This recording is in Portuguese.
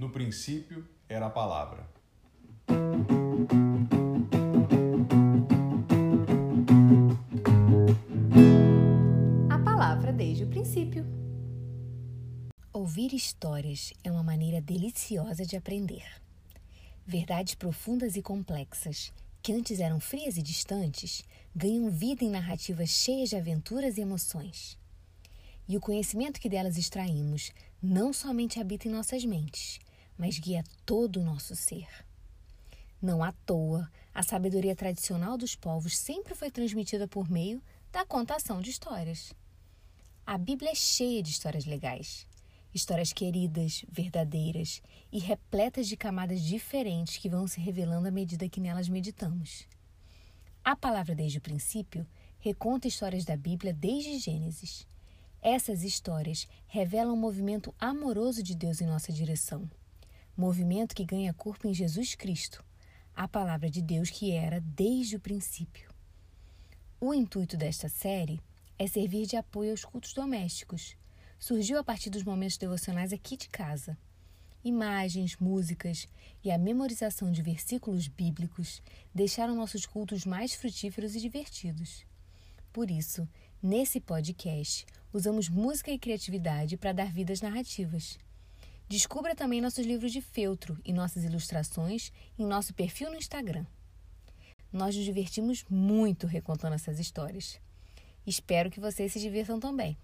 No princípio era a palavra. A palavra desde o princípio. Ouvir histórias é uma maneira deliciosa de aprender. Verdades profundas e complexas, que antes eram frias e distantes, ganham vida em narrativas cheias de aventuras e emoções. E o conhecimento que delas extraímos não somente habita em nossas mentes, mas guia todo o nosso ser. Não à toa, a sabedoria tradicional dos povos sempre foi transmitida por meio da contação de histórias. A Bíblia é cheia de histórias legais, Histórias queridas, verdadeiras e repletas de camadas diferentes que vão se revelando à medida que nelas meditamos. A palavra desde o princípio reconta histórias da Bíblia desde Gênesis. Essas histórias revelam o um movimento amoroso de Deus em nossa direção. Movimento que ganha corpo em Jesus Cristo, a palavra de Deus que era desde o princípio. O intuito desta série é servir de apoio aos cultos domésticos surgiu a partir dos momentos devocionais aqui de casa. Imagens, músicas e a memorização de versículos bíblicos deixaram nossos cultos mais frutíferos e divertidos. Por isso, nesse podcast, usamos música e criatividade para dar vidas narrativas. Descubra também nossos livros de feltro e nossas ilustrações em nosso perfil no Instagram. Nós nos divertimos muito recontando essas histórias. Espero que vocês se divirtam também.